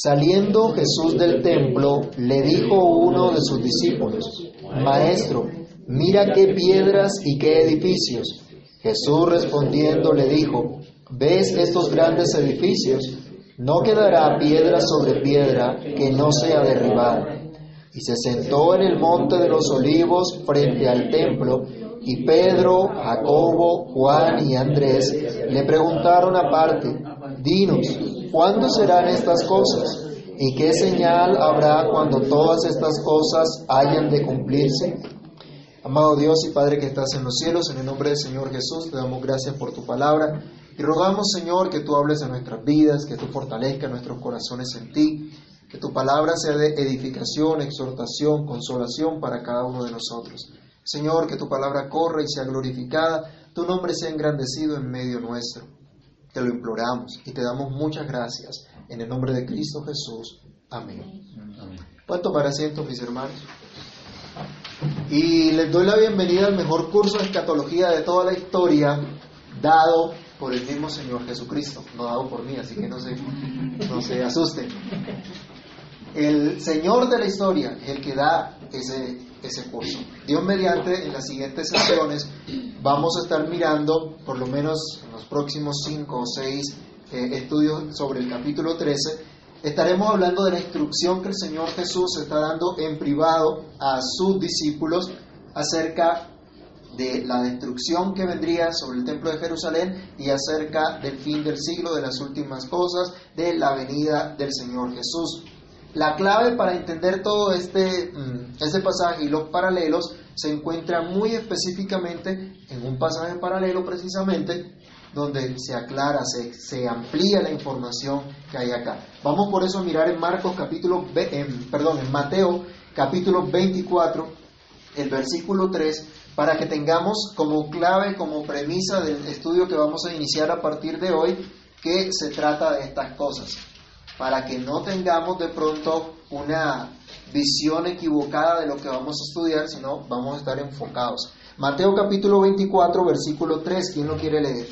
Saliendo Jesús del templo, le dijo uno de sus discípulos, Maestro, mira qué piedras y qué edificios. Jesús respondiendo le dijo, ¿ves estos grandes edificios? No quedará piedra sobre piedra que no sea derribada. Y se sentó en el monte de los olivos frente al templo, y Pedro, Jacobo, Juan y Andrés le preguntaron aparte, Dinos, ¿cuándo serán estas cosas? ¿Y qué señal habrá cuando todas estas cosas hayan de cumplirse? Amado Dios y Padre que estás en los cielos, en el nombre del Señor Jesús, te damos gracias por tu palabra y rogamos, Señor, que tú hables a nuestras vidas, que tú fortalezcas nuestros corazones en ti, que tu palabra sea de edificación, exhortación, consolación para cada uno de nosotros. Señor, que tu palabra corra y sea glorificada, tu nombre sea engrandecido en medio nuestro. Te lo imploramos y te damos muchas gracias. En el nombre de Cristo Jesús. Amén. Pueden tomar asiento, mis hermanos. Y les doy la bienvenida al mejor curso de escatología de toda la historia, dado por el mismo Señor Jesucristo, no dado por mí, así que no se, no se asusten. El Señor de la historia es el que da ese, ese curso. Dios mediante, en las siguientes sesiones vamos a estar mirando, por lo menos en los próximos cinco o seis eh, estudios sobre el capítulo 13, estaremos hablando de la instrucción que el Señor Jesús está dando en privado a sus discípulos acerca de la destrucción que vendría sobre el templo de Jerusalén y acerca del fin del siglo, de las últimas cosas, de la venida del Señor Jesús. La clave para entender todo este, este pasaje y los paralelos se encuentra muy específicamente en un pasaje paralelo precisamente donde se aclara, se, se, amplía la información que hay acá. Vamos por eso a mirar en Marcos capítulo, en, perdón, en Mateo capítulo 24, el versículo 3, para que tengamos como clave, como premisa del estudio que vamos a iniciar a partir de hoy, que se trata de estas cosas, para que no tengamos de pronto una visión equivocada de lo que vamos a estudiar, sino vamos a estar enfocados. Mateo capítulo 24, versículo 3, ¿quién lo quiere leer?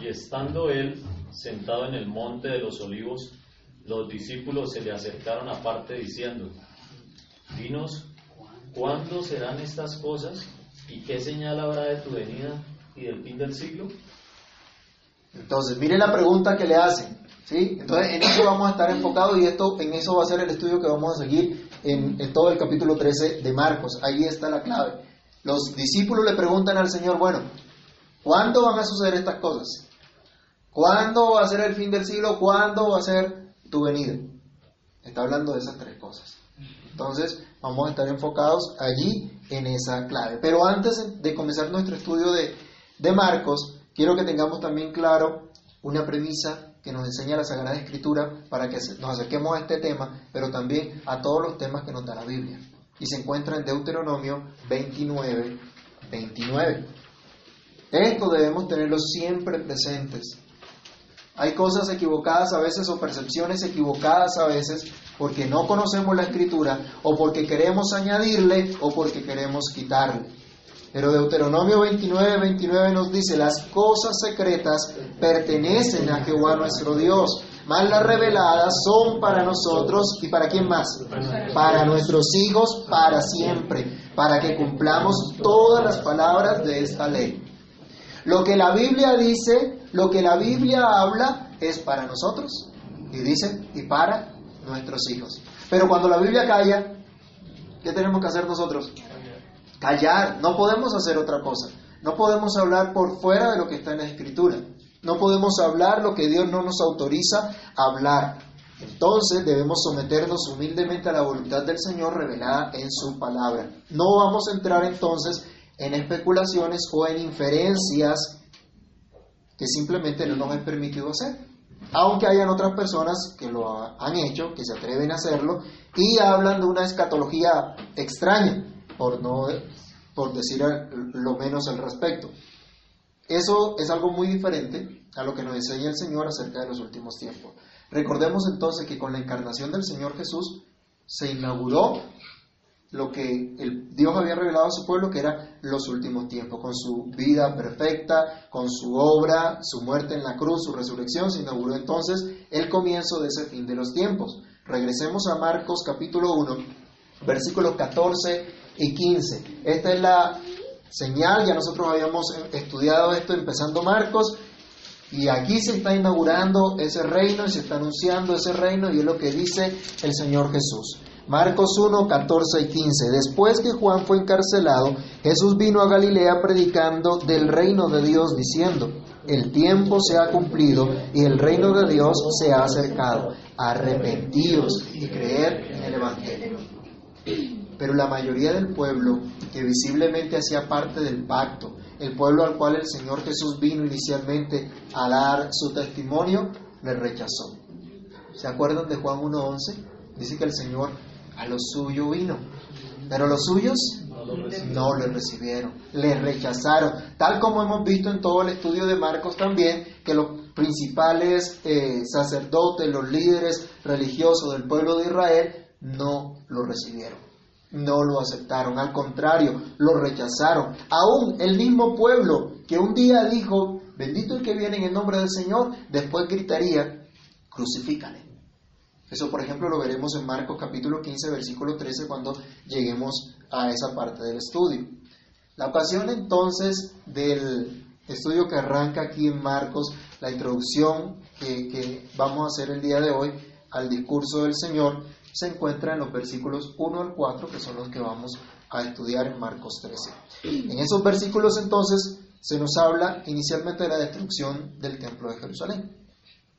Y estando él sentado en el monte de los olivos, los discípulos se le acercaron aparte diciendo, Dinos, ¿cuándo serán estas cosas? ¿Y qué señal habrá de tu venida y del fin del siglo? Entonces, mire la pregunta que le hacen. ¿Sí? Entonces, en eso vamos a estar enfocados y esto, en eso va a ser el estudio que vamos a seguir en, en todo el capítulo 13 de Marcos. Ahí está la clave. Los discípulos le preguntan al Señor, bueno, ¿Cuándo van a suceder estas cosas? ¿Cuándo va a ser el fin del siglo? ¿Cuándo va a ser tu venida? Está hablando de esas tres cosas. Entonces, vamos a estar enfocados allí en esa clave. Pero antes de comenzar nuestro estudio de, de Marcos, quiero que tengamos también claro una premisa que nos enseña la Sagrada Escritura para que nos acerquemos a este tema, pero también a todos los temas que nos da la Biblia. Y se encuentra en Deuteronomio 29, 29. Esto debemos tenerlo siempre presentes. Hay cosas equivocadas a veces o percepciones equivocadas a veces porque no conocemos la escritura o porque queremos añadirle o porque queremos quitarle. Pero Deuteronomio 29, 29 nos dice, las cosas secretas pertenecen a Jehová nuestro Dios, mas las reveladas son para nosotros y para quién más? Para nuestros hijos para siempre, para que cumplamos todas las palabras de esta ley. Lo que la Biblia dice, lo que la Biblia habla es para nosotros. Y dice, y para nuestros hijos. Pero cuando la Biblia calla, ¿qué tenemos que hacer nosotros? Callar. No podemos hacer otra cosa. No podemos hablar por fuera de lo que está en la Escritura. No podemos hablar lo que Dios no nos autoriza a hablar. Entonces debemos someternos humildemente a la voluntad del Señor revelada en su palabra. No vamos a entrar entonces en especulaciones o en inferencias que simplemente no nos es permitido hacer. Aunque hayan otras personas que lo han hecho, que se atreven a hacerlo, y hablan de una escatología extraña, por, no, por decir lo menos al respecto. Eso es algo muy diferente a lo que nos enseña el Señor acerca de los últimos tiempos. Recordemos entonces que con la encarnación del Señor Jesús se inauguró lo que Dios había revelado a su pueblo, que era los últimos tiempos, con su vida perfecta, con su obra, su muerte en la cruz, su resurrección, se inauguró entonces el comienzo de ese fin de los tiempos. Regresemos a Marcos capítulo 1, versículos 14 y 15. Esta es la señal, ya nosotros habíamos estudiado esto empezando Marcos, y aquí se está inaugurando ese reino y se está anunciando ese reino y es lo que dice el Señor Jesús. Marcos 1, 14 y 15. Después que Juan fue encarcelado, Jesús vino a Galilea predicando del reino de Dios, diciendo, el tiempo se ha cumplido y el reino de Dios se ha acercado. Arrepentíos y creed en el Evangelio. Pero la mayoría del pueblo, que visiblemente hacía parte del pacto, el pueblo al cual el Señor Jesús vino inicialmente a dar su testimonio, le rechazó. ¿Se acuerdan de Juan 1.11? Dice que el Señor a lo suyo vino, pero los suyos no le recibieron, le rechazaron, tal como hemos visto en todo el estudio de Marcos también, que los principales eh, sacerdotes, los líderes religiosos del pueblo de Israel, no lo recibieron, no lo aceptaron, al contrario, lo rechazaron. Aún el mismo pueblo que un día dijo, bendito el que viene en el nombre del Señor, después gritaría, crucifícale. Eso, por ejemplo, lo veremos en Marcos capítulo 15, versículo 13, cuando lleguemos a esa parte del estudio. La ocasión entonces del estudio que arranca aquí en Marcos, la introducción que, que vamos a hacer el día de hoy al discurso del Señor, se encuentra en los versículos 1 al 4, que son los que vamos a estudiar en Marcos 13. En esos versículos entonces se nos habla inicialmente de la destrucción del templo de Jerusalén.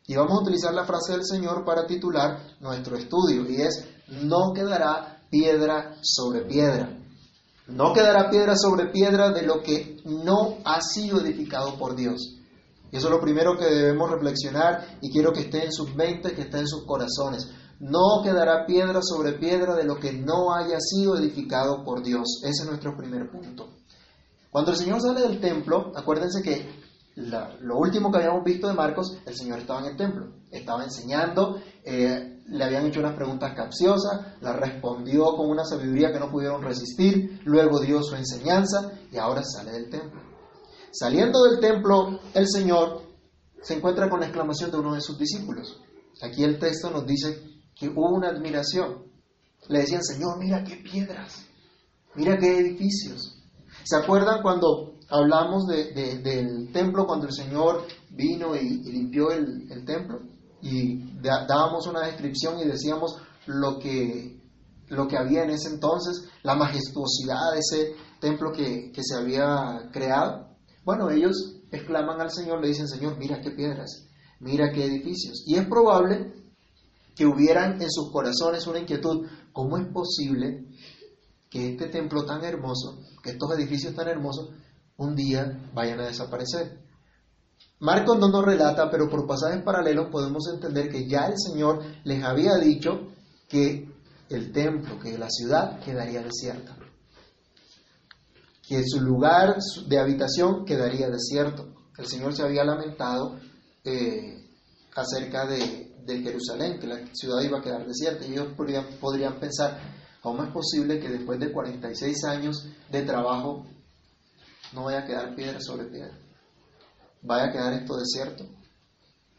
Y vamos a utilizar la frase del Señor para titular nuestro estudio, y es, no quedará piedra sobre piedra. No quedará piedra sobre piedra de lo que no ha sido edificado por Dios. Eso es lo primero que debemos reflexionar y quiero que esté en sus mentes, que esté en sus corazones. No quedará piedra sobre piedra de lo que no haya sido edificado por Dios. Ese es nuestro primer punto. Cuando el Señor sale del templo, acuérdense que lo último que habíamos visto de Marcos, el Señor estaba en el templo, estaba enseñando, eh, le habían hecho unas preguntas capciosas, la respondió con una sabiduría que no pudieron resistir, luego dio su enseñanza y ahora sale del templo. Saliendo del templo, el Señor se encuentra con la exclamación de uno de sus discípulos. Aquí el texto nos dice que hubo una admiración. Le decían, Señor, mira qué piedras, mira qué edificios. ¿Se acuerdan cuando hablamos del templo cuando el Señor vino y, limpió el, templo y dábamos una descripción y decíamos lo que, lo que había en ese entonces, la majestuosidad de ese templo que, que se había creado. Bueno, ellos exclaman al Señor, le dicen, Señor, mira qué piedras, mira qué edificios. Y es probable que hubieran en sus corazones una inquietud, ¿cómo es posible que este templo tan hermoso, que estos edificios tan hermosos, un día vayan a desaparecer. Marcos no nos relata, pero por pasajes paralelos podemos entender que ya el Señor les había dicho que el templo, que la ciudad quedaría desierta, que su lugar de habitación quedaría desierto. El Señor se había lamentado eh, acerca de, Jerusalén, que la ciudad iba a quedar desierta, y ellos podrían, podrían pensar, ¿cómo es posible que después de 46 años de trabajo no vaya a quedar piedra sobre piedra. Vaya a quedar esto desierto.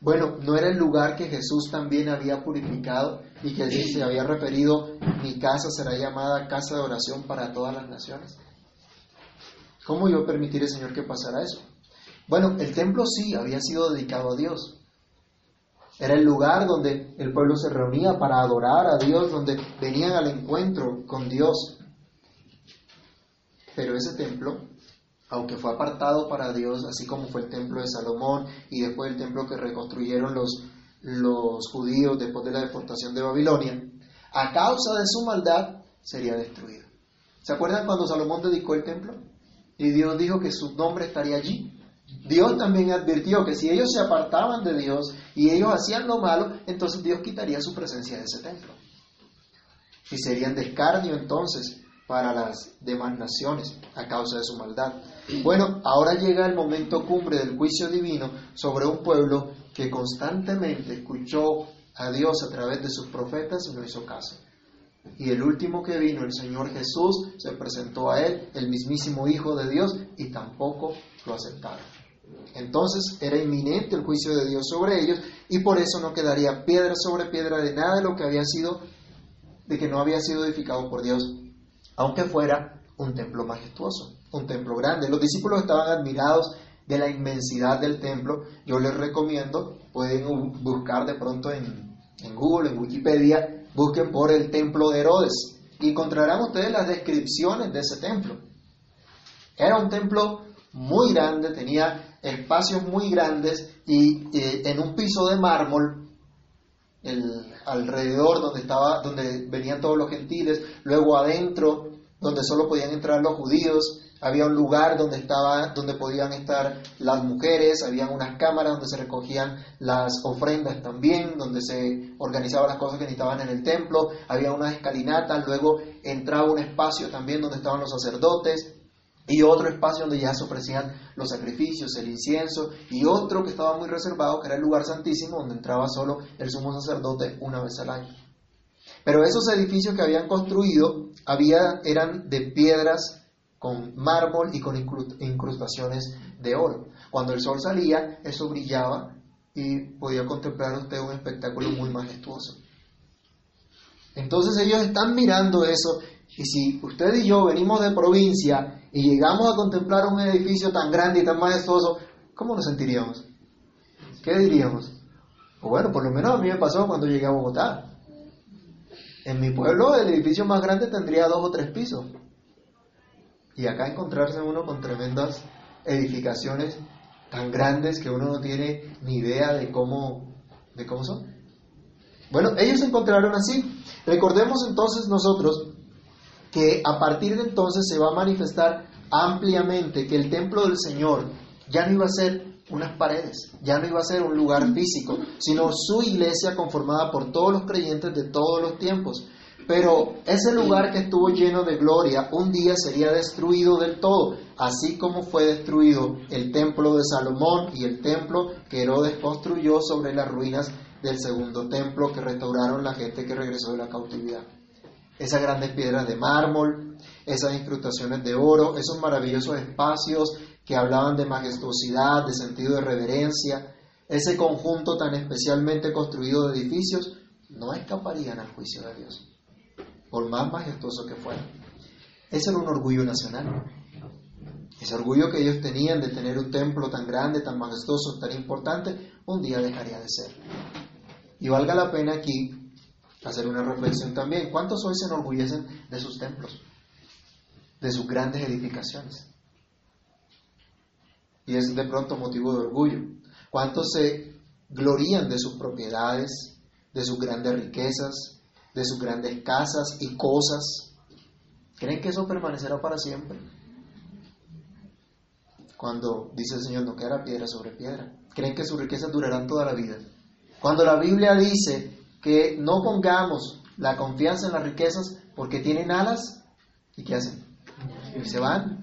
Bueno, no era el lugar que Jesús también había purificado y que se había referido, mi casa será llamada casa de oración para todas las naciones. ¿Cómo iba a permitir el Señor que pasara eso? Bueno, el templo sí había sido dedicado a Dios. Era el lugar donde el pueblo se reunía para adorar a Dios, donde venían al encuentro con Dios. Pero ese templo aunque fue apartado para Dios, así como fue el templo de Salomón y después el templo que reconstruyeron los, los judíos después de la deportación de Babilonia, a causa de su maldad sería destruido. ¿Se acuerdan cuando Salomón dedicó el templo? Y Dios dijo que su nombre estaría allí. Dios también advirtió que si ellos se apartaban de Dios y ellos hacían lo malo, entonces Dios quitaría su presencia de ese templo. Y serían de escarnio entonces para las demás naciones a causa de su maldad. Bueno, ahora llega el momento cumbre del juicio divino sobre un pueblo que constantemente escuchó a Dios a través de sus profetas y no hizo caso. Y el último que vino, el Señor Jesús, se presentó a él, el mismísimo Hijo de Dios, y tampoco lo aceptaron. Entonces era inminente el juicio de Dios sobre ellos y por eso no quedaría piedra sobre piedra de nada de lo que había sido, de que no había sido edificado por Dios, aunque fuera un templo majestuoso, un templo grande. Los discípulos estaban admirados de la inmensidad del templo. Yo les recomiendo, pueden buscar de pronto en, en Google, en Wikipedia, busquen por el templo de Herodes y encontrarán ustedes las descripciones de ese templo. Era un templo muy grande, tenía espacios muy grandes y eh, en un piso de mármol alrededor donde estaba donde venían todos los gentiles, luego adentro donde solo podían entrar los judíos, había un lugar donde estaba donde podían estar las mujeres, había unas cámaras donde se recogían las ofrendas también, donde se organizaban las cosas que necesitaban en el templo, había unas escalinatas, luego entraba un espacio también donde estaban los sacerdotes, y otro espacio donde ya se ofrecían los sacrificios, el incienso, y otro que estaba muy reservado, que era el lugar santísimo, donde entraba solo el sumo sacerdote una vez al año. Pero esos edificios que habían construido había, eran de piedras con mármol y con incrustaciones de oro. Cuando el sol salía, eso brillaba y podía contemplar usted un espectáculo muy majestuoso. Entonces ellos están mirando eso y si usted y yo venimos de provincia y llegamos a contemplar un edificio tan grande y tan majestuoso, ¿cómo nos sentiríamos? ¿Qué diríamos? Bueno, por lo menos a mí me pasó cuando llegué a Bogotá. En mi pueblo el edificio más grande tendría dos o tres pisos. Y acá encontrarse uno con tremendas edificaciones tan grandes que uno no tiene ni idea de cómo, de cómo son. Bueno, ellos se encontraron así. Recordemos entonces nosotros que a partir de entonces se va a manifestar ampliamente que el templo del Señor ya no iba a ser unas paredes, ya no iba a ser un lugar físico, sino su iglesia conformada por todos los creyentes de todos los tiempos. Pero ese lugar que estuvo lleno de gloria un día sería destruido del todo, así como fue destruido el templo de Salomón y el templo que Herodes construyó sobre las ruinas del segundo templo que restauraron la gente que regresó de la cautividad esas grandes piedras de mármol, esas incrustaciones de oro, esos maravillosos espacios que hablaban de majestuosidad, de sentido de reverencia, ese conjunto tan especialmente construido de edificios, no escaparían al juicio de Dios, por más majestuoso que fuera. Ese era un orgullo nacional. Ese orgullo que ellos tenían de tener un templo tan grande, tan majestuoso, tan importante, un día dejaría de ser. Y valga la pena aquí hacer una reflexión también. ¿Cuántos hoy se enorgullecen de sus templos, de sus grandes edificaciones? Y es de pronto motivo de orgullo. ¿Cuántos se glorían de sus propiedades, de sus grandes riquezas, de sus grandes casas y cosas? ¿Creen que eso permanecerá para siempre? Cuando dice el Señor, no quedará piedra sobre piedra. ¿Creen que sus riquezas durarán toda la vida? Cuando la Biblia dice que no pongamos la confianza en las riquezas porque tienen alas y ¿qué hacen? Y se van.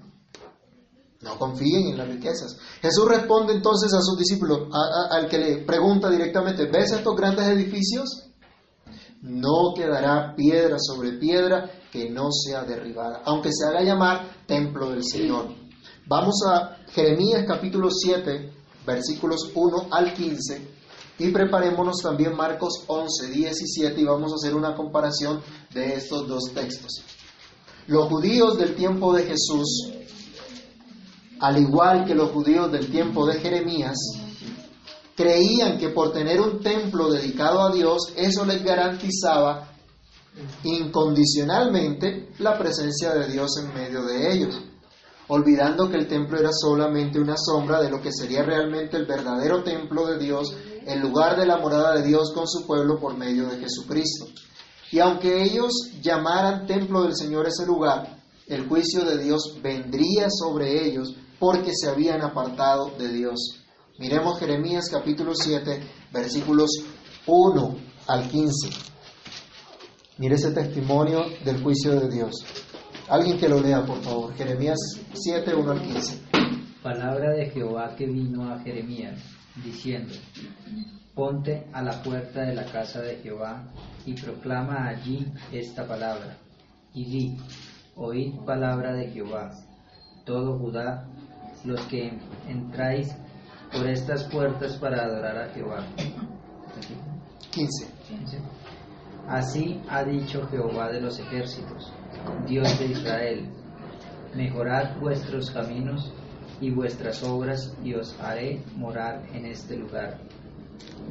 No confíen en las riquezas. Jesús responde entonces a sus discípulos, al que le pregunta directamente, ¿ves estos grandes edificios? No quedará piedra sobre piedra que no sea derribada, aunque se haga llamar templo del Señor. Vamos a Jeremías capítulo 7, versículos 1 al 15 y preparémonos también Marcos 11, 17 y vamos a hacer una comparación de estos dos textos. Los judíos del tiempo de Jesús, al igual que los judíos del tiempo de Jeremías, creían que por tener un templo dedicado a Dios, eso les garantizaba incondicionalmente la presencia de Dios en medio de ellos, olvidando que el templo era solamente una sombra de lo que sería realmente el verdadero templo de Dios el lugar de la morada de Dios con su pueblo por medio de Jesucristo. Y aunque ellos llamaran templo del Señor ese lugar, el juicio de Dios vendría sobre ellos porque se habían apartado de Dios. Miremos Jeremías capítulo 7, versículos 1 al 15. Mire ese testimonio del juicio de Dios. Alguien que lo lea, por favor. Jeremías 7, 1 al 15. Palabra de Jehová que vino a Jeremías diciendo, ponte a la puerta de la casa de Jehová y proclama allí esta palabra. Y di, oíd palabra de Jehová, todo Judá, los que entráis por estas puertas para adorar a Jehová. 15. Así ha dicho Jehová de los ejércitos, Dios de Israel, mejorad vuestros caminos y vuestras obras y os haré morar en este lugar.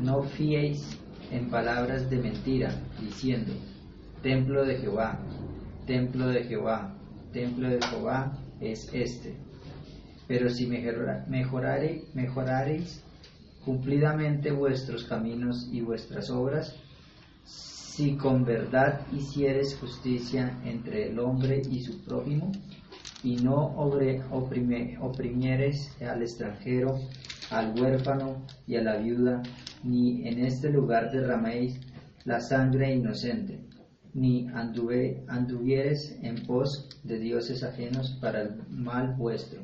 No fiéis en palabras de mentira, diciendo, templo de Jehová, templo de Jehová, templo de Jehová es este. Pero si mejorare, mejorareis cumplidamente vuestros caminos y vuestras obras, si con verdad hicieres justicia entre el hombre y su prójimo, y no oprimieres al extranjero, al huérfano y a la viuda, ni en este lugar derraméis la sangre inocente, ni anduve, anduvieres en pos de dioses ajenos para el mal vuestro.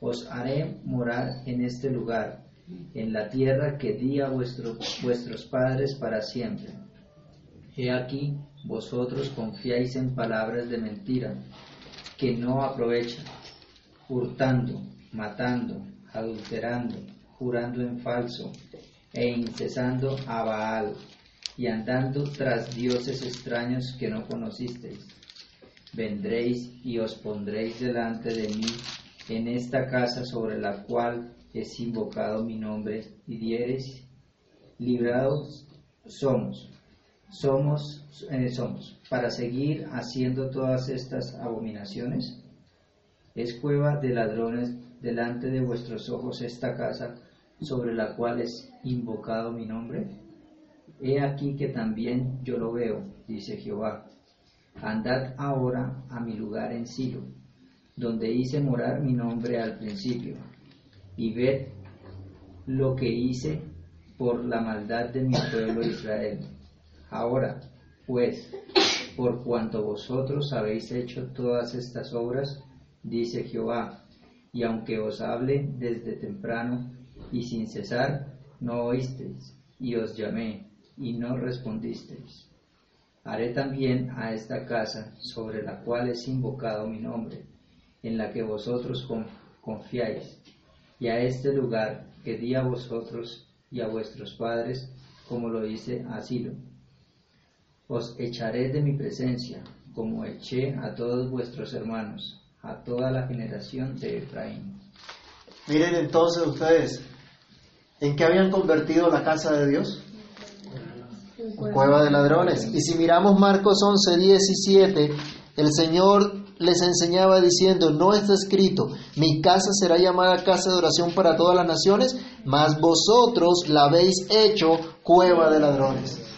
Os haré morar en este lugar, en la tierra que di a vuestros padres para siempre. He aquí, vosotros confiáis en palabras de mentira, que no aprovechan, hurtando, matando, adulterando, jurando en falso, e incesando a Baal, y andando tras dioses extraños que no conocisteis. Vendréis y os pondréis delante de mí en esta casa sobre la cual es invocado mi nombre, y diereis, librados somos, somos, eh, somos, para seguir haciendo todas estas abominaciones? ¿Es cueva de ladrones delante de vuestros ojos esta casa sobre la cual es invocado mi nombre? He aquí que también yo lo veo, dice Jehová. Andad ahora a mi lugar en Silo, donde hice morar mi nombre al principio, y ved lo que hice por la maldad de mi pueblo Israel Ahora, pues, por cuanto vosotros habéis hecho todas estas obras, dice Jehová, y aunque os hable desde temprano y sin cesar, no oísteis, y os llamé, y no respondisteis. Haré también a esta casa sobre la cual es invocado mi nombre, en la que vosotros confiáis, y a este lugar que di a vosotros y a vuestros padres, como lo dice Asilo os echaré de mi presencia, como eché a todos vuestros hermanos, a toda la generación de Efraín. Miren entonces ustedes, ¿en qué habían convertido la casa de Dios? Cueva de ladrones. Y si miramos Marcos 11, 17, el Señor les enseñaba diciendo, no está escrito, mi casa será llamada casa de oración para todas las naciones, mas vosotros la habéis hecho cueva de ladrones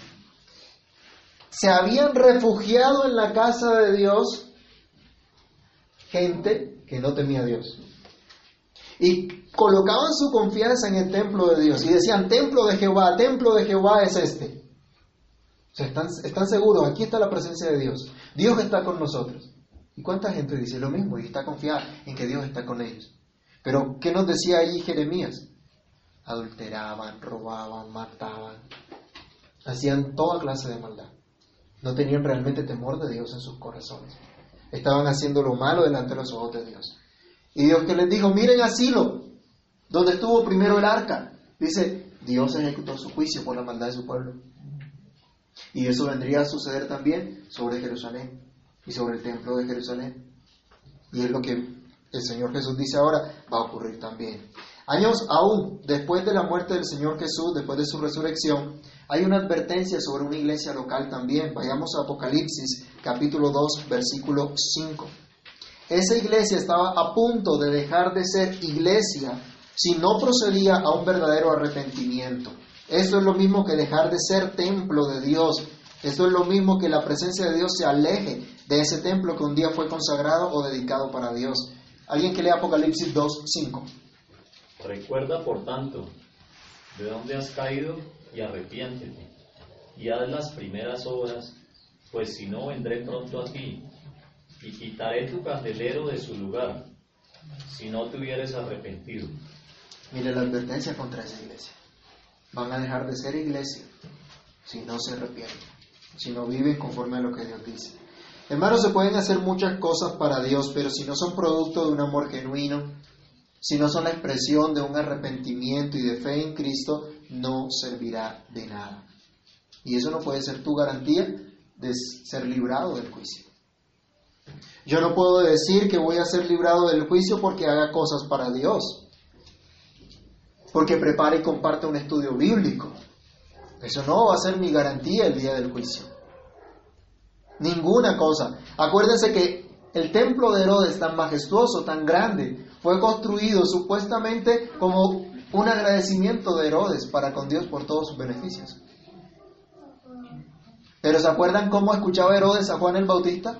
se habían refugiado en la casa de Dios gente que no temía a Dios. Y colocaban su confianza en el templo de Dios y decían, templo de Jehová, templo de Jehová es este. O sea, están, están seguros, aquí está la presencia de Dios. Dios está con nosotros. ¿Y cuánta gente dice lo mismo y está confiada en que Dios está con ellos? Pero, ¿qué nos decía ahí Jeremías? Adulteraban, robaban, mataban, hacían toda clase de maldad. No tenían realmente temor de Dios en sus corazones. Estaban haciendo lo malo delante de los ojos de Dios. Y Dios que les dijo, miren asilo, donde estuvo primero el arca. Dice, Dios ejecutó su juicio por la maldad de su pueblo. Y eso vendría a suceder también sobre Jerusalén y sobre el templo de Jerusalén. Y es lo que el Señor Jesús dice ahora, va a ocurrir también. Años aún después de la muerte del Señor Jesús, después de su resurrección, hay una advertencia sobre una iglesia local también. Vayamos a Apocalipsis capítulo 2, versículo 5. Esa iglesia estaba a punto de dejar de ser iglesia si no procedía a un verdadero arrepentimiento. Esto es lo mismo que dejar de ser templo de Dios. Esto es lo mismo que la presencia de Dios se aleje de ese templo que un día fue consagrado o dedicado para Dios. Alguien que lea Apocalipsis 2, 5. Recuerda, por tanto, de dónde has caído y arrepiéntete, y haz las primeras obras, pues si no vendré pronto a ti, y quitaré tu candelero de su lugar, si no te hubieres arrepentido. Mire la advertencia contra esa iglesia. van a dejar de ser iglesia si no se arrepienten, si no viven conforme a lo que Dios dice. Hermanos, se pueden hacer muchas cosas para Dios, pero si no son producto de un amor genuino, no son la expresión de un arrepentimiento y de fe en Cristo, no servirá de nada. Y eso no puede ser tu garantía de ser librado del juicio. Yo no puedo decir que voy a ser librado del juicio porque haga cosas para Dios, porque prepare y comparte un estudio bíblico. Eso no va a ser mi garantía el día del juicio. Ninguna cosa. Acuérdense que el templo de Herodes, tan majestuoso, tan grande, fue construido supuestamente como un agradecimiento de Herodes para con Dios por todos sus beneficios. Pero ¿se acuerdan cómo escuchaba Herodes a Juan el Bautista?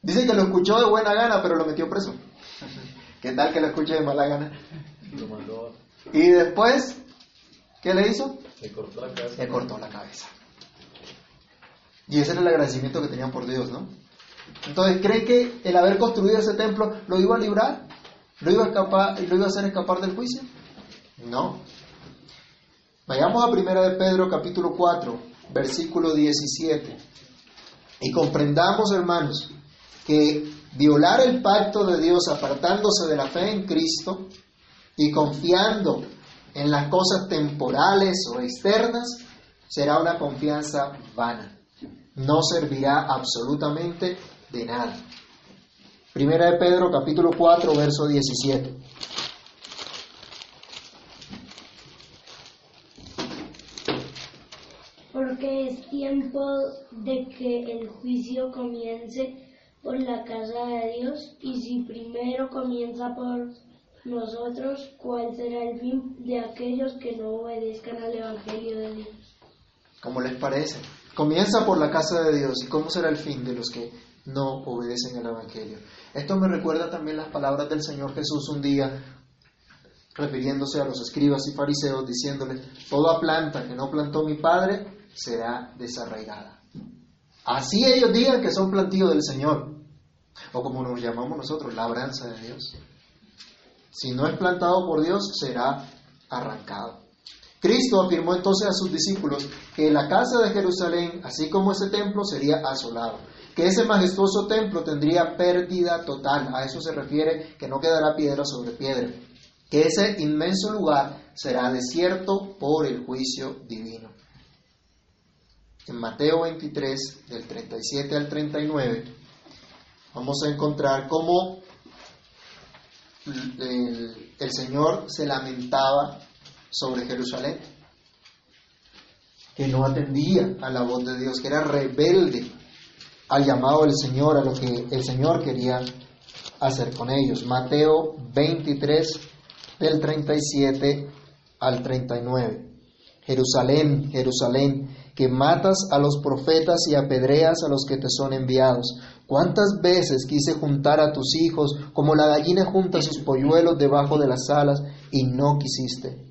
Dice que lo escuchó de buena gana, pero lo metió preso. ¿Qué tal que lo escuche de mala gana? Y después, ¿qué le hizo? Le cortó la cabeza. Le cortó la cabeza. Y ese era el agradecimiento que tenían por Dios, ¿no? Entonces, ¿cree que el haber construido ese templo lo iba a librar? ¿Lo iba a, escapar, ¿Lo iba a hacer escapar del juicio? No. Vayamos a 1 de Pedro capítulo 4, versículo 17. Y comprendamos, hermanos, que violar el pacto de Dios apartándose de la fe en Cristo y confiando en las cosas temporales o externas será una confianza vana no servirá absolutamente de. Primera de Pedro capítulo 4 verso 17. Porque es tiempo de que el juicio comience por la casa de Dios y si primero comienza por nosotros, ¿cuál será el fin de aquellos que no obedezcan al Evangelio de Dios? ¿Cómo les parece? Comienza por la casa de Dios. ¿Y cómo será el fin de los que no obedecen al Evangelio? Esto me recuerda también las palabras del Señor Jesús un día, refiriéndose a los escribas y fariseos, diciéndoles, toda planta que no plantó mi Padre será desarraigada. Así ellos digan que son plantíos del Señor, o como nos llamamos nosotros, labranza de Dios. Si no es plantado por Dios, será arrancado. Cristo afirmó entonces a sus discípulos que la casa de Jerusalén, así como ese templo, sería asolado, que ese majestuoso templo tendría pérdida total, a eso se refiere que no quedará piedra sobre piedra, que ese inmenso lugar será desierto por el juicio divino. En Mateo 23, del 37 al 39, vamos a encontrar cómo el, Señor se lamentaba sobre Jerusalén, que no atendía a la voz de Dios, que era rebelde al llamado del Señor, a lo que el Señor quería hacer con ellos. Mateo 23, del 37 al 39. Jerusalén, Jerusalén, que matas a los profetas y apedreas a los que te son enviados. ¿Cuántas veces quise juntar a tus hijos como la gallina junta sus polluelos debajo de las alas y no quisiste?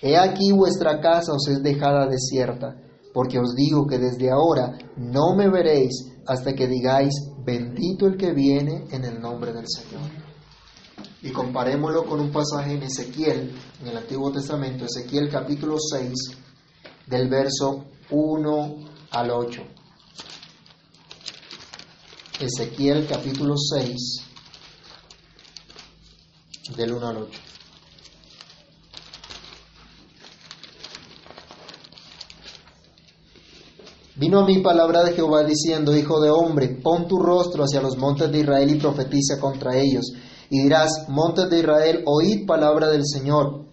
He aquí vuestra casa os es dejada desierta, porque os digo que desde ahora no me veréis hasta que digáis, bendito el que viene en el nombre del Señor. Y comparémoslo con un pasaje en Ezequiel, en el Antiguo Testamento, Ezequiel capítulo 6, del verso 1 al 8. Ezequiel capítulo 6, del 1 al 8. Vino a mí palabra de Jehová diciendo, Hijo de hombre, pon tu rostro hacia los montes de Israel y profetiza contra ellos. Y dirás, montes de Israel, oíd palabra del Señor.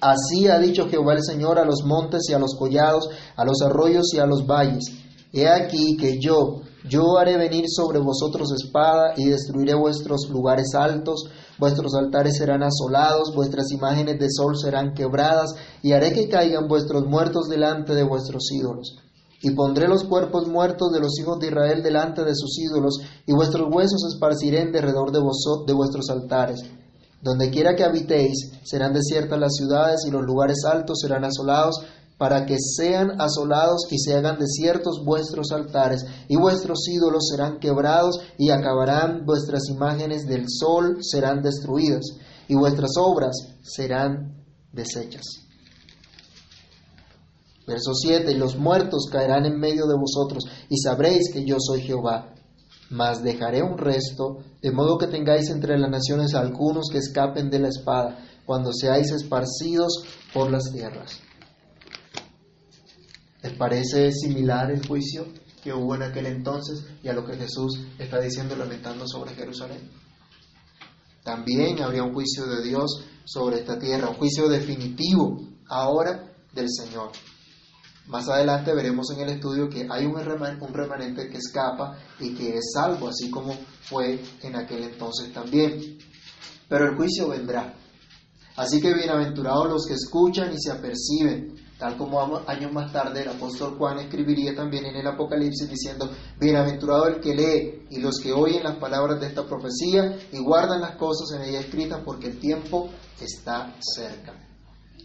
Así ha dicho Jehová el Señor a los montes y a los collados, a los arroyos y a los valles. He aquí que yo, yo haré venir sobre vosotros espada y destruiré vuestros lugares altos, vuestros altares serán asolados, vuestras imágenes de sol serán quebradas, y haré que caigan vuestros muertos delante de vuestros ídolos. Y pondré los cuerpos muertos de los hijos de Israel delante de sus ídolos, y vuestros huesos esparciré en derredor de, de vuestros altares. Donde quiera que habitéis, serán desiertas las ciudades y los lugares altos serán asolados, para que sean asolados y se hagan desiertos vuestros altares, y vuestros ídolos serán quebrados, y acabarán vuestras imágenes del sol serán destruidas, y vuestras obras serán desechas. Verso 7, y los muertos caerán en medio de vosotros, y sabréis que yo soy Jehová. Mas dejaré un resto, de modo que tengáis entre las naciones algunos que escapen de la espada, cuando seáis esparcidos por las tierras. ¿Les parece similar el juicio que hubo en aquel entonces y a lo que Jesús está diciendo lamentando sobre Jerusalén? También habría un juicio de Dios sobre esta tierra, un juicio definitivo ahora del Señor. Más adelante veremos en el estudio que hay un remanente que escapa y que es salvo, así como fue en aquel entonces también. Pero el juicio vendrá. Así que bienaventurados los que escuchan y se aperciben, tal como años más tarde el apóstol Juan escribiría también en el Apocalipsis diciendo, bienaventurado el que lee y los que oyen las palabras de esta profecía y guardan las cosas en ella escritas porque el tiempo está cerca.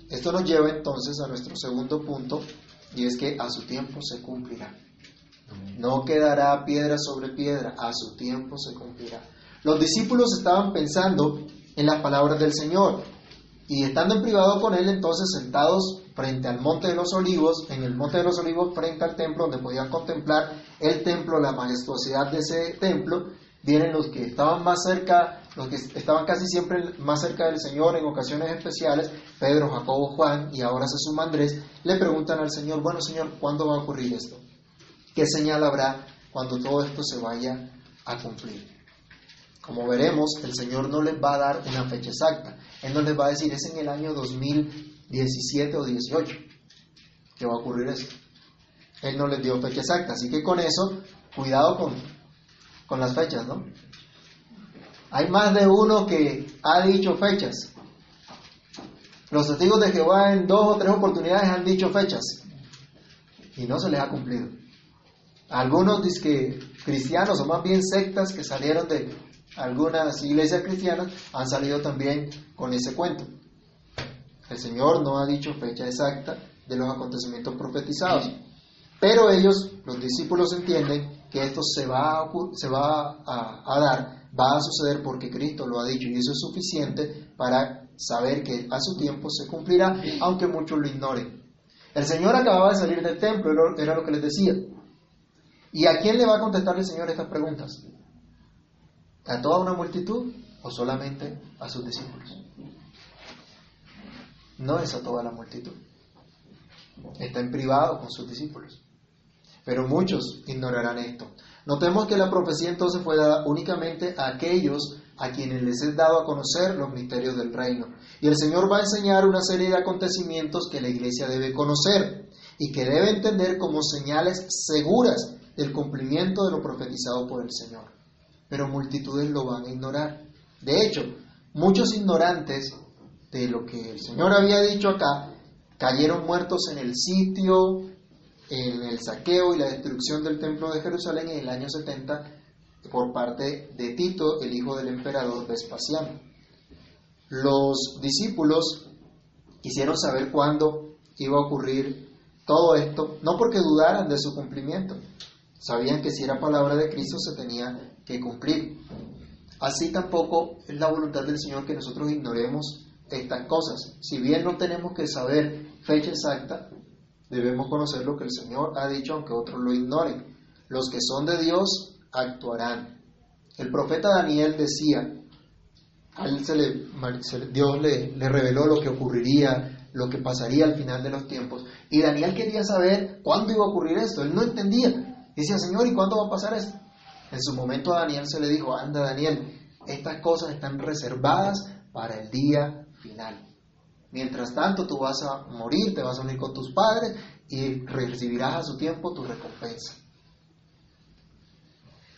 Esto nos lleva entonces a nuestro segundo punto y es que a su tiempo se cumplirá. No quedará piedra sobre piedra, a su tiempo se cumplirá. Los discípulos estaban pensando en las palabras del Señor y estando en privado con Él, entonces sentados frente al Monte de los Olivos, en el Monte de los Olivos frente al templo, donde podían contemplar el templo, la majestuosidad de ese templo, vienen los que estaban más cerca, los que estaban casi siempre más cerca del Señor en ocasiones especiales, Pedro, Jacobo, Juan y ahora se suma Andrés, le preguntan al Señor, bueno Señor, ¿cuándo va a ocurrir esto? ¿Qué señal habrá cuando todo esto se vaya a cumplir? Como veremos, el Señor no les va a dar una fecha exacta. Él no les va a decir, es en el año 2017 o 18 que va a ocurrir esto. Él no les dio fecha exacta. Así que con eso, cuidado con, con las fechas, ¿no? Hay más de uno que ha dicho fechas. Los testigos de Jehová en dos o tres oportunidades han dicho fechas y no se les ha cumplido. Algunos que cristianos o más bien sectas que salieron de algunas iglesias cristianas han salido también con ese cuento. El Señor no ha dicho fecha exacta de los acontecimientos profetizados, pero ellos, los discípulos, entienden que esto se va a, se va a, dar, va a suceder porque Cristo lo ha dicho y eso es suficiente para saber que a su tiempo se cumplirá, aunque muchos lo ignoren. El Señor acababa de salir del templo, era lo que les decía. ¿Y a quién le va a contestar el Señor estas preguntas? ¿A toda una multitud o solamente a sus discípulos? No es a toda la multitud. Está en privado con sus discípulos. Pero muchos ignorarán esto. Notemos que la profecía entonces fue dada únicamente a aquellos a quienes les es dado a conocer los misterios del reino. Y el Señor va a enseñar una serie de acontecimientos que la iglesia debe conocer y que debe entender como señales seguras del cumplimiento de lo profetizado por el Señor. Pero multitudes lo van a ignorar. De hecho, muchos ignorantes de lo que el Señor había dicho acá cayeron muertos en el sitio en el saqueo y la destrucción del templo de Jerusalén en el año 70 por parte de Tito, el hijo del emperador Vespasiano. Los discípulos quisieron saber cuándo iba a ocurrir todo esto, no porque dudaran de su cumplimiento, sabían que si era palabra de Cristo se tenía que cumplir. Así tampoco es la voluntad del Señor que nosotros ignoremos estas cosas. Si bien no tenemos que saber fecha exacta, debemos conocer lo que el Señor ha dicho, aunque otros lo ignoren. Los que son de Dios actuarán. El profeta Daniel decía, a Dios le, le reveló lo que ocurriría, lo que pasaría al final de los tiempos. Y Daniel quería saber cuándo iba a ocurrir esto. Él no entendía. Decía, Señor, ¿y cuándo va a pasar esto? En su momento a Daniel se le dijo, anda Daniel, estas cosas están reservadas para el día final. Mientras tanto, tú vas a morir, te vas a unir con tus padres y recibirás a su tiempo tu recompensa.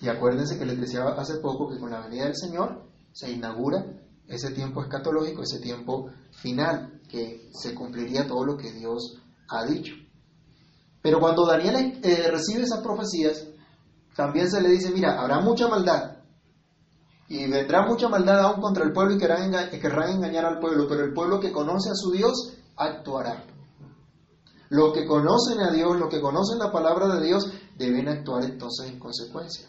Y acuérdense que les decía hace poco que con la venida del Señor se inaugura ese tiempo escatológico, ese tiempo final, que se cumpliría todo lo que Dios ha dicho. Pero cuando Daniel eh, recibe esas profecías, también se le dice, mira, habrá mucha maldad, y vendrá mucha maldad aún contra el pueblo y querrán, engañar al pueblo, pero el pueblo que conoce a su Dios actuará. Los que conocen a Dios, los que conocen la palabra de Dios, deben actuar entonces en consecuencia.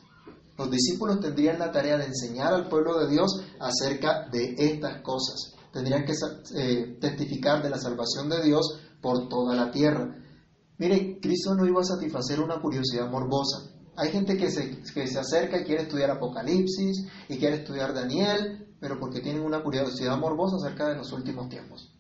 Los discípulos tendrían la tarea de enseñar al pueblo de Dios acerca de estas cosas. tendrían que eh, testificar de la salvación de Dios por toda la tierra. Mire, Cristo no iba a satisfacer una curiosidad morbosa. Hay gente que se, que se acerca y quiere estudiar Apocalipsis y quiere estudiar Daniel, pero porque tienen una curiosidad morbosa acerca de los últimos tiempos.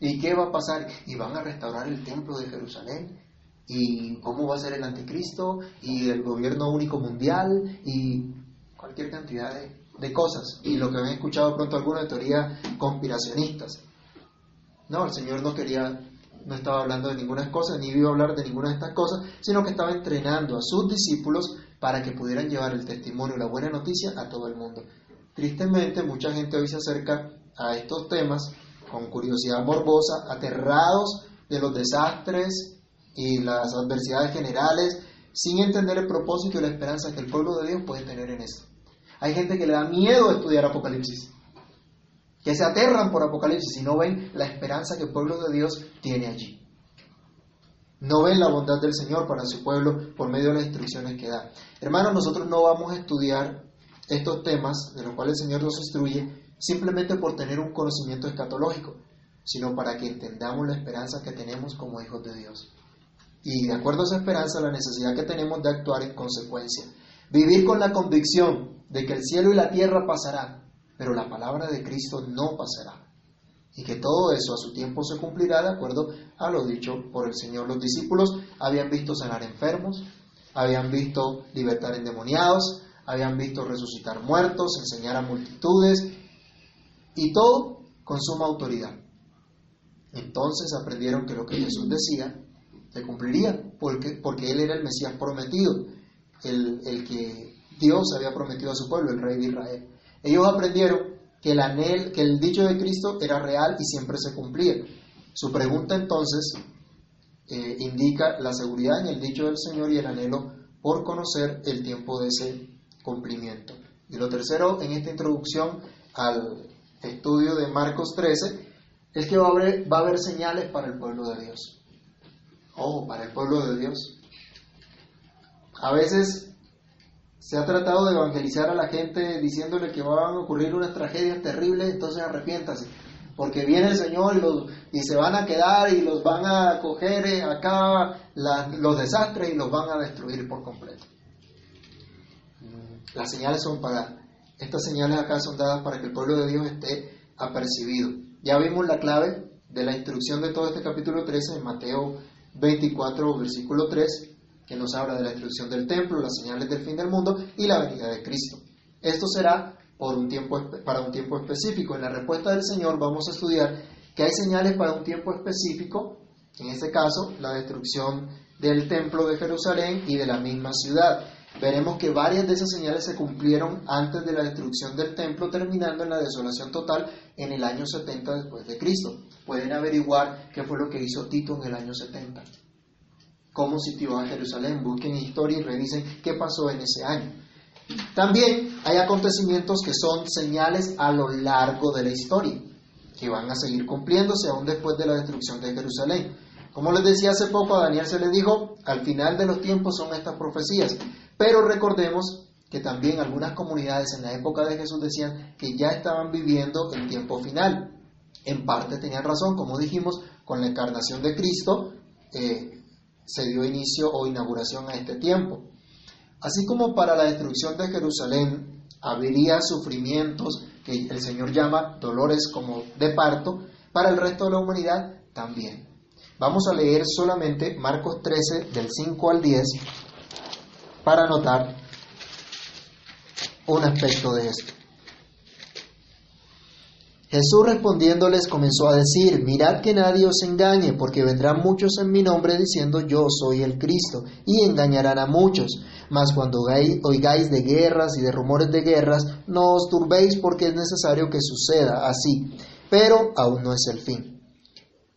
¿Y qué va a pasar? Y van a restaurar el templo de Jerusalén. ¿Y cómo va a ser el anticristo? ¿Y el gobierno único mundial? ¿Y cualquier cantidad de, cosas? Y lo que han escuchado pronto algunas teorías conspiracionistas. No, el Señor no quería, no estaba hablando de ninguna cosa, ni iba a hablar de ninguna de estas cosas, sino que estaba entrenando a sus discípulos para que pudieran llevar el testimonio la buena noticia a todo el mundo. Tristemente, mucha gente hoy se acerca a estos temas con curiosidad morbosa, aterrados de los desastres y las adversidades generales, sin entender el propósito y la esperanza que el pueblo de Dios puede tener en esto. Hay gente que le da miedo estudiar Apocalipsis, que se aterran por Apocalipsis y no ven la esperanza que el pueblo de Dios tiene allí. No ven la bondad del Señor para su pueblo por medio de las instrucciones que da. Hermanos, nosotros no vamos a estudiar estos temas de los cuales el Señor nos instruye simplemente por tener un conocimiento escatológico, sino para que entendamos la esperanza que tenemos como hijos de Dios. Y de acuerdo a esa esperanza, la necesidad que tenemos de actuar en consecuencia. Vivir con la convicción de que el cielo y la tierra pasarán, pero la palabra de Cristo no pasará. Y que todo eso a su tiempo se cumplirá de acuerdo a lo dicho por el Señor. Los discípulos habían visto sanar enfermos, habían visto libertar endemoniados, habían visto resucitar muertos, enseñar a multitudes, y todo con suma autoridad. Entonces aprendieron que lo que Jesús decía se cumpliría, porque, porque Él era el Mesías prometido, el, el que Dios había prometido a su pueblo, el rey de Israel. Ellos aprendieron que el, anhel, que el dicho de Cristo era real y siempre se cumplía. Su pregunta entonces eh, indica la seguridad en el dicho del Señor y el anhelo por conocer el tiempo de ese cumplimiento. Y lo tercero en esta introducción al, estudio de Marcos 13 es que va a, haber, va a haber señales para el pueblo de Dios. Oh, para el pueblo de Dios. A veces se ha tratado de evangelizar a la gente diciéndole que van a ocurrir unas tragedias terribles, entonces arrepiéntase, porque viene el Señor y, se van a quedar y los van a coger eh, acá los desastres y los van a destruir por completo. Las señales son para estas señales acá son dadas para que el pueblo de Dios esté apercibido. Ya vimos la clave de la instrucción de todo este capítulo 13 en Mateo 24, versículo 3, que nos habla de la instrucción del templo, las señales del fin del mundo y la venida de Cristo. Esto será por un tiempo, para un tiempo específico. En la respuesta del Señor vamos a estudiar que hay señales para un tiempo específico, en este caso la destrucción del templo de Jerusalén y de la misma ciudad veremos que varias de esas señales se cumplieron antes de la destrucción del templo, terminando en la desolación total en el año 70 después de Cristo. Pueden averiguar qué fue lo que hizo Tito en el año 70. Cómo sitió a Jerusalén, busquen historia y revisen qué pasó en ese año. También hay acontecimientos que son señales a lo largo de la historia, que van a seguir cumpliéndose aún después de la destrucción de Jerusalén. Como les decía hace poco, a Daniel se le dijo, al final de los tiempos son estas profecías. Pero recordemos que también algunas comunidades en la época de Jesús decían que ya estaban viviendo el tiempo final. En parte tenían razón, como dijimos, con la encarnación de Cristo eh, se dio inicio o inauguración a este tiempo. Así como para la destrucción de Jerusalén habría sufrimientos que el Señor llama dolores como de parto, para el resto de la humanidad también. Vamos a leer solamente Marcos 13 del 5 al 10 para notar un aspecto de esto. Jesús respondiéndoles comenzó a decir, mirad que nadie os engañe, porque vendrán muchos en mi nombre diciendo yo soy el Cristo, y engañarán a muchos. Mas cuando oigáis de guerras y de rumores de guerras, no os turbéis porque es necesario que suceda así, pero aún no es el fin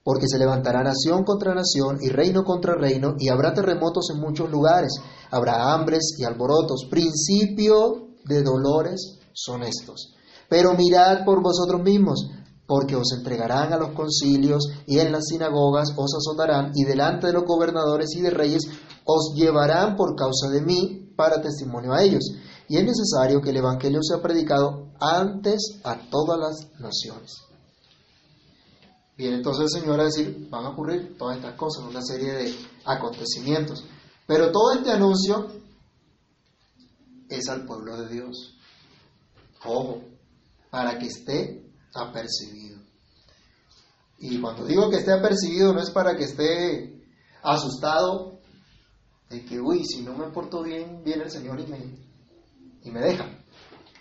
porque se levantará nación contra nación y reino contra reino, y habrá terremotos en muchos lugares, habrá hambres y alborotos. Principio de dolores son estos. Pero mirad por vosotros mismos, porque os entregarán a los concilios y en las sinagogas os azotarán, y delante de los gobernadores y de reyes os llevarán por causa de mí para testimonio a ellos. Y es necesario que el Evangelio sea predicado antes a todas las naciones Viene entonces el Señor a decir, van a ocurrir todas estas cosas, una serie de acontecimientos. Pero todo este anuncio es al pueblo de Dios. Ojo, para que esté apercibido. Y cuando digo que esté apercibido no es para que esté asustado de que, uy, si no me porto bien, viene el Señor y me, y me deja.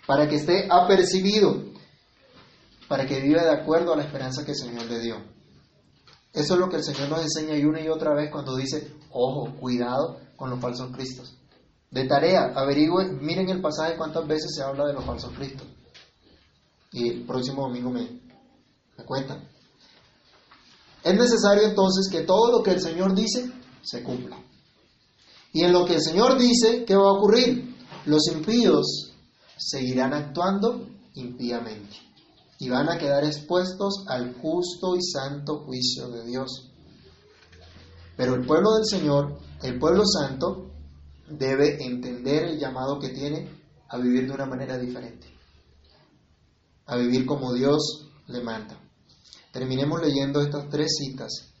Para que esté apercibido, para que viva de acuerdo a la esperanza que el Señor le dio. Eso es lo que el Señor nos enseña y una y otra vez cuando dice, ojo, cuidado con los falsos cristos. De tarea, averigüe, miren el pasaje cuántas veces se habla de los falsos cristos. Y el próximo domingo me, me cuentan. Es necesario entonces que todo lo que el Señor dice se cumpla. Y en lo que el Señor dice, ¿qué va a ocurrir? Los impíos seguirán actuando impíamente y van a quedar expuestos al justo y santo juicio de Dios. Pero el pueblo del Señor, el pueblo santo, debe entender el llamado que tiene a vivir de una manera diferente, a vivir como Dios le manda. Terminemos leyendo estas tres citas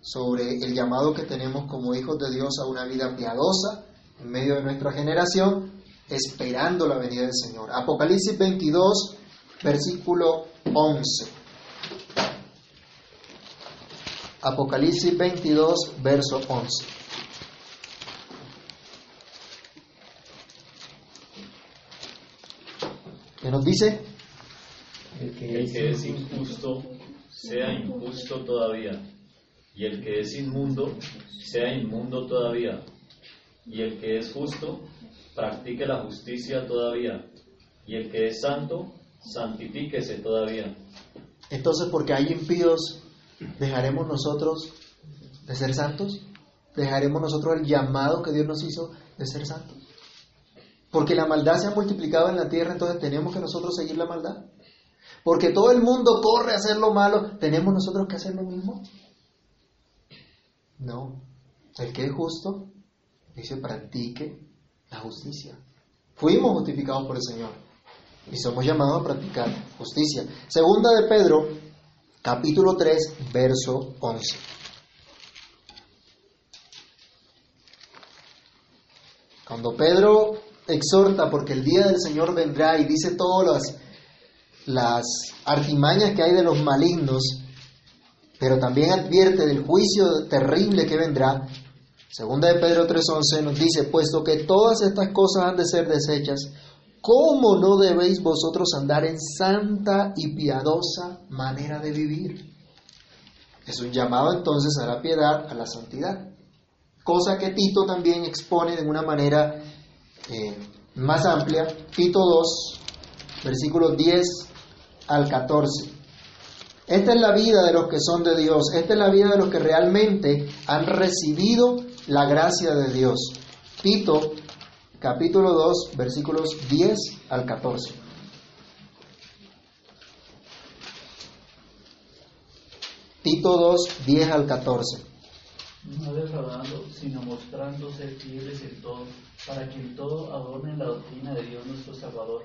sobre el llamado que tenemos como hijos de Dios a una vida piadosa en medio de nuestra generación, esperando la venida del Señor. Apocalipsis 22, versículo 11. Apocalipsis 22, verso 11. ¿Qué nos dice? El que es injusto sea injusto todavía, y el que es inmundo sea inmundo todavía, y el que es justo practique la justicia todavía, y el que es santo santifíquese todavía. Entonces, porque hay impíos, ¿dejaremos nosotros de ser santos? ¿Dejaremos nosotros el llamado que Dios nos hizo de ser santos? Porque la maldad se ha multiplicado en la tierra, entonces tenemos que nosotros seguir la maldad. Porque todo el mundo corre a hacer lo malo, ¿tenemos nosotros que hacer lo mismo? No. El que es justo, dice, practique la justicia. Fuimos justificados por el Señor y somos llamados a practicar justicia. Segunda de Pedro, capítulo 3, verso 11. Cuando Pedro exhorta porque el día del Señor vendrá y dice todas las, las artimañas que hay de los malignos, pero también advierte del juicio terrible que vendrá, segunda de Pedro 3:11 nos dice, puesto que todas estas cosas han de ser desechas, ¿cómo no debéis vosotros andar en santa y piadosa manera de vivir? Es un llamado entonces a la piedad, a la santidad, cosa que Tito también expone de una manera eh, más amplia, Tito 2, versículos 10 al 14. Esta es la vida de los que son de Dios, esta es la vida de los que realmente han recibido la gracia de Dios. Tito capítulo 2 versículos 10 al 14. Tito 2, 10 al 14. no defraudando, sino mostrándose fieles en todo, para que en todo adornen la doctrina de Dios nuestro Salvador,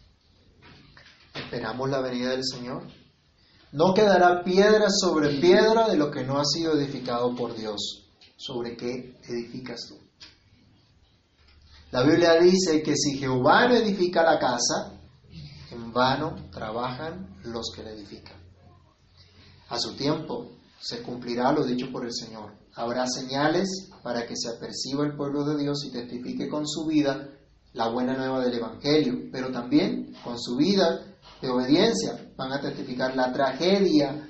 Esperamos la venida del Señor. No quedará piedra sobre piedra de lo que no ha sido edificado por Dios. ¿Sobre qué edificas tú? La Biblia dice que si Jehová no edifica la casa, en vano trabajan los que la edifican. A su tiempo se cumplirá lo dicho por el Señor. Habrá señales para que se aperciba el pueblo de Dios y testifique con su vida la buena nueva del Evangelio, pero también con su vida de obediencia van a testificar la tragedia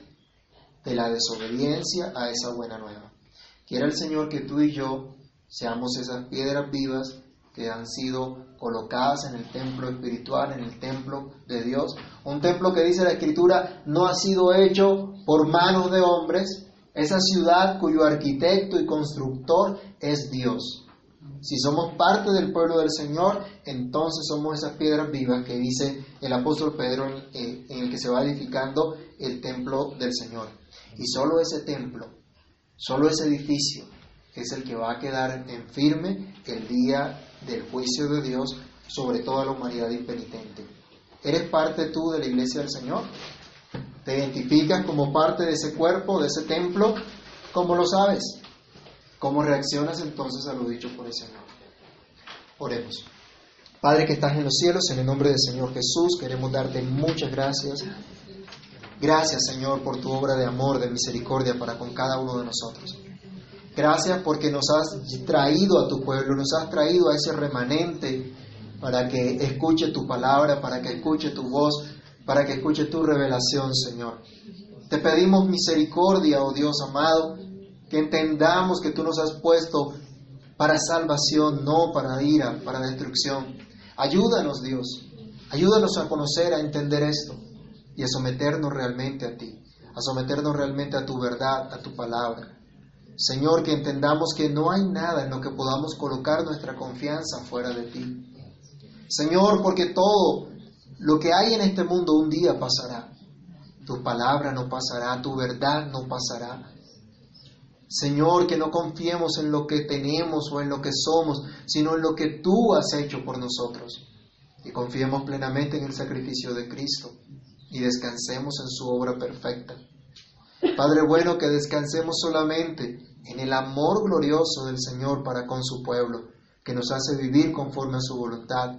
de la desobediencia a esa buena nueva. Quiera el Señor que tú y yo seamos esas piedras vivas que han sido colocadas en el templo espiritual, en el templo de Dios. Un templo que dice la Escritura no ha sido hecho por manos de hombres, esa ciudad cuyo arquitecto y constructor es Dios. Si somos parte del pueblo del Señor, entonces somos esas piedras vivas que dice el apóstol Pedro en, el que se va edificando el templo del Señor. Y solo ese templo, solo ese edificio es el que va a quedar en firme el día del juicio de Dios sobre toda la humanidad impenitente. ¿Eres parte tú de la iglesia del Señor? ¿Te identificas como parte de ese cuerpo, de ese templo? ¿Cómo lo sabes? ¿Cómo reaccionas entonces a lo dicho por el Señor? Oremos. Padre que estás en los cielos, en el nombre del Señor Jesús, queremos darte muchas gracias. Gracias, Señor, por tu obra de amor, de misericordia para con cada uno de nosotros. Gracias porque nos has traído a tu pueblo, nos has traído a ese remanente para que escuche tu palabra, para que escuche tu voz, para que escuche tu revelación, Señor. Te pedimos misericordia, oh Dios amado, que entendamos que tú nos has puesto para salvación, no para ira, para destrucción. Ayúdanos, Dios. Ayúdanos a conocer, a entender esto y a someternos realmente a ti, a someternos realmente a tu verdad, a tu palabra. Señor, que entendamos que no hay nada en lo que podamos colocar nuestra confianza fuera de ti. Señor, porque todo lo que hay en este mundo un día pasará. Tu palabra no pasará, tu verdad no pasará. Señor, que no confiemos en lo que tenemos o en lo que somos, sino en lo que tú has hecho por nosotros. Y confiemos plenamente en el sacrificio de Cristo y descansemos en su obra perfecta. Padre bueno, que descansemos solamente en el amor glorioso del Señor para con su pueblo, que nos hace vivir conforme a su voluntad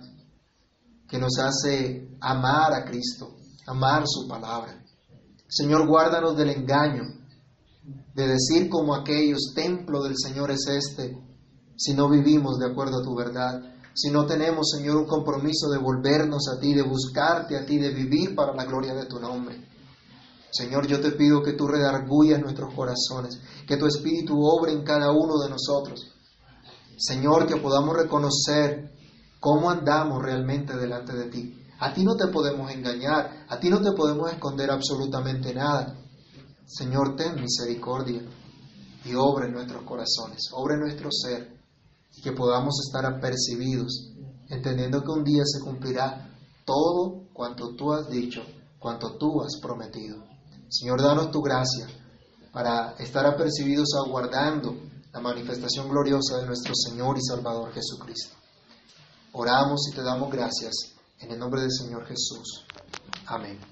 que nos hace amar a Cristo, amar su palabra. Señor, guárdanos del engaño, de decir como aquellos, templo del Señor es este, si no vivimos de acuerdo a tu verdad, si no tenemos, Señor, un compromiso de volvernos a ti, de buscarte a ti, de vivir para la gloria de tu nombre. Señor, yo te pido que tú redargullas nuestros corazones, que tu Espíritu obre en cada uno de nosotros. Señor, que podamos reconocer cómo andamos realmente delante de ti. A ti no te podemos engañar, a ti no te podemos esconder absolutamente nada. Señor, ten misericordia y obra en nuestros corazones, obra en nuestro ser, y que podamos estar apercibidos, entendiendo que un día se cumplirá todo cuanto tú has dicho, cuanto tú has prometido. Señor, danos tu gracia para estar apercibidos aguardando la manifestación gloriosa de nuestro Señor y Salvador Jesucristo. Oramos y te damos gracias en el nombre del Señor Jesús. Amén.